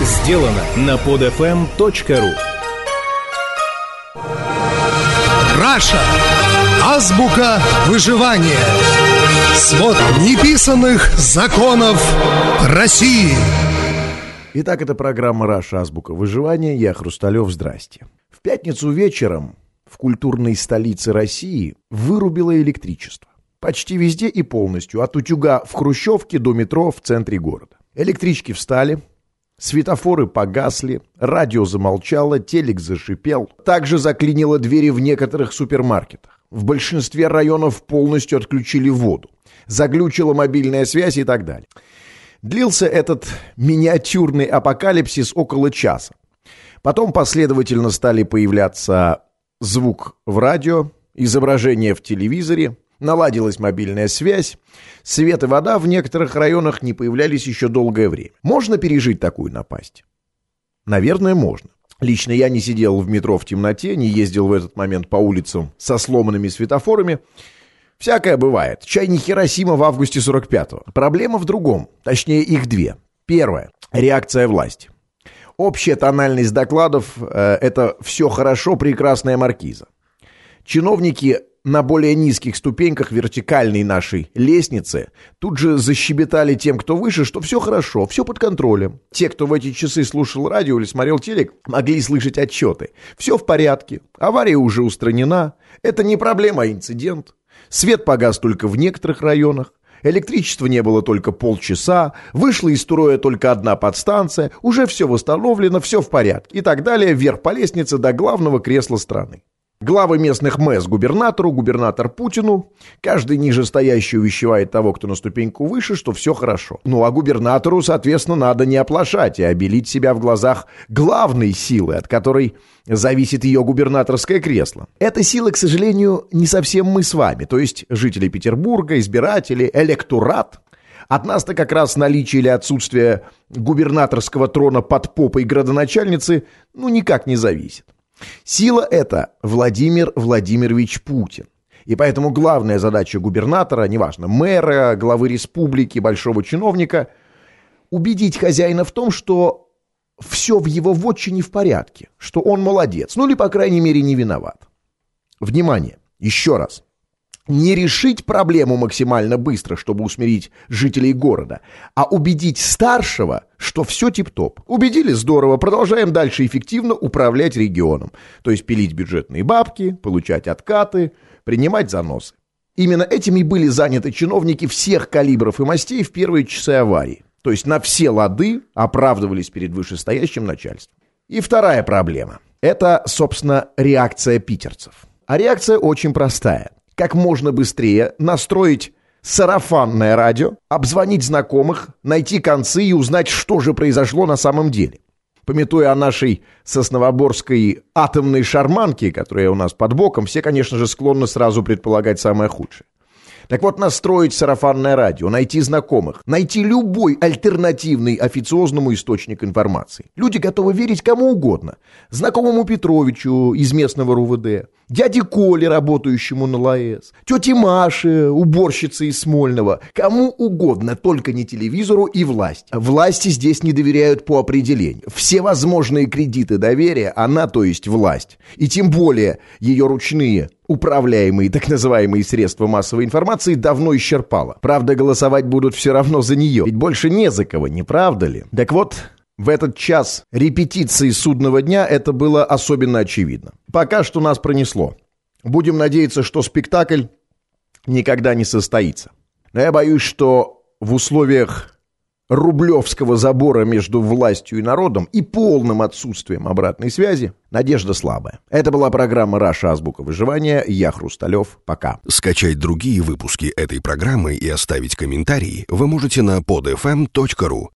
сделано на podfm.ru Раша. Азбука выживания. Свод неписанных законов России. Итак, это программа «Раша. Азбука выживания». Я Хрусталев. Здрасте. В пятницу вечером в культурной столице России вырубило электричество. Почти везде и полностью, от утюга в Хрущевке до метро в центре города. Электрички встали, светофоры погасли, радио замолчало, телек зашипел. Также заклинило двери в некоторых супермаркетах. В большинстве районов полностью отключили воду. Заглючила мобильная связь и так далее. Длился этот миниатюрный апокалипсис около часа. Потом последовательно стали появляться звук в радио, изображение в телевизоре, наладилась мобильная связь, свет и вода в некоторых районах не появлялись еще долгое время. Можно пережить такую напасть? Наверное, можно. Лично я не сидел в метро в темноте, не ездил в этот момент по улицам со сломанными светофорами. Всякое бывает. Чай не Хиросима в августе 45-го. Проблема в другом. Точнее, их две. Первая. Реакция власти. Общая тональность докладов э, это все хорошо, прекрасная маркиза. Чиновники на более низких ступеньках вертикальной нашей лестницы тут же защебетали тем, кто выше, что все хорошо, все под контролем. Те, кто в эти часы слушал радио или смотрел телек, могли слышать отчеты. Все в порядке, авария уже устранена, это не проблема, а инцидент. Свет погас только в некоторых районах. Электричества не было только полчаса, вышла из строя только одна подстанция, уже все восстановлено, все в порядке и так далее, вверх по лестнице до главного кресла страны. Главы местных МЭС губернатору, губернатор Путину. Каждый нижестоящий увещевает того, кто на ступеньку выше, что все хорошо. Ну а губернатору, соответственно, надо не оплошать и обелить себя в глазах главной силы, от которой зависит ее губернаторское кресло. Эта сила, к сожалению, не совсем мы с вами, то есть жители Петербурга, избиратели, электорат. От нас-то как раз наличие или отсутствие губернаторского трона под попой градоначальницы ну никак не зависит. Сила эта Владимир Владимирович Путин. И поэтому главная задача губернатора, неважно, мэра, главы республики, большого чиновника, убедить хозяина в том, что все в его вотчине в порядке, что он молодец, ну или, по крайней мере, не виноват. Внимание, еще раз не решить проблему максимально быстро, чтобы усмирить жителей города, а убедить старшего, что все тип-топ. Убедили здорово, продолжаем дальше эффективно управлять регионом. То есть пилить бюджетные бабки, получать откаты, принимать заносы. Именно этим и были заняты чиновники всех калибров и мастей в первые часы аварии. То есть на все лады оправдывались перед вышестоящим начальством. И вторая проблема – это, собственно, реакция питерцев. А реакция очень простая – как можно быстрее настроить сарафанное радио, обзвонить знакомых, найти концы и узнать, что же произошло на самом деле. Пометуя о нашей сосновоборской атомной шарманке, которая у нас под боком, все, конечно же, склонны сразу предполагать самое худшее. Так вот, настроить сарафанное радио, найти знакомых, найти любой альтернативный официозному источник информации. Люди готовы верить кому угодно. Знакомому Петровичу из местного РУВД, дяде Коле, работающему на ЛАЭС, тете Маше, уборщице из Смольного, кому угодно, только не телевизору и власть. Власти здесь не доверяют по определению. Все возможные кредиты доверия, она, то есть власть, и тем более ее ручные управляемые так называемые средства массовой информации давно исчерпала. Правда, голосовать будут все равно за нее, ведь больше не за кого, не правда ли? Так вот, в этот час репетиции судного дня это было особенно очевидно. Пока что нас пронесло. Будем надеяться, что спектакль никогда не состоится. Но я боюсь, что в условиях рублевского забора между властью и народом и полным отсутствием обратной связи, надежда слабая. Это была программа «Раша. Азбука выживания». Я Хрусталев. Пока. Скачать другие выпуски этой программы и оставить комментарии вы можете на podfm.ru.